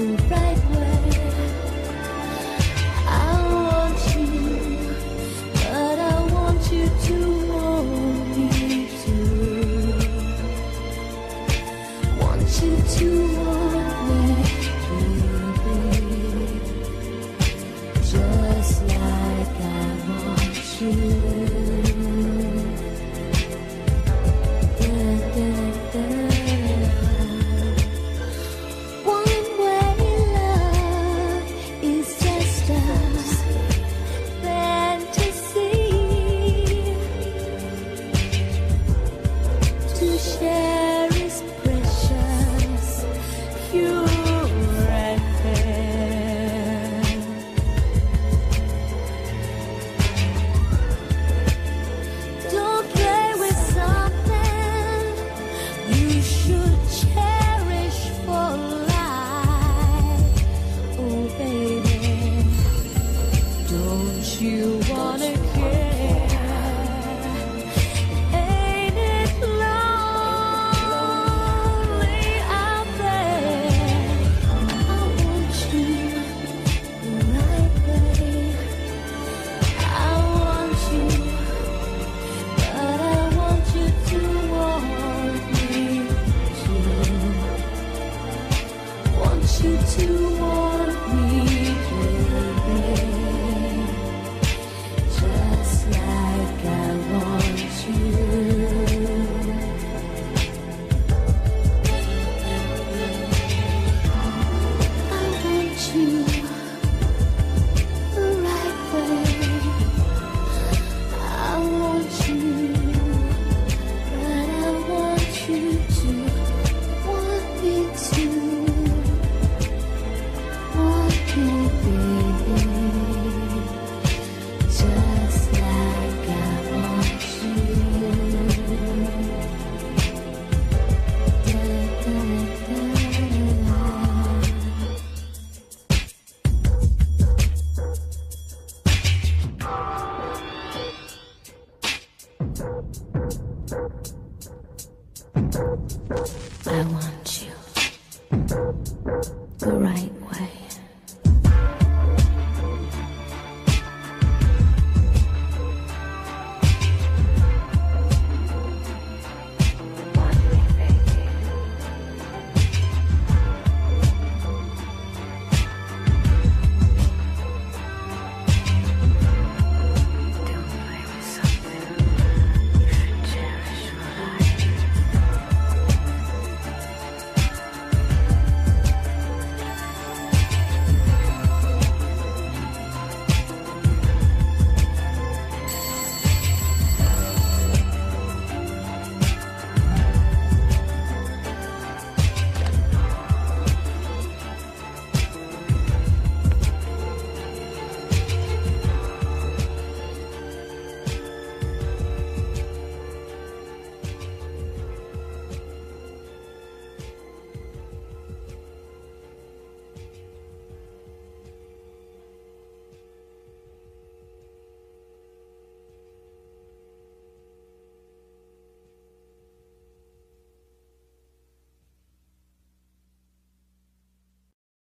You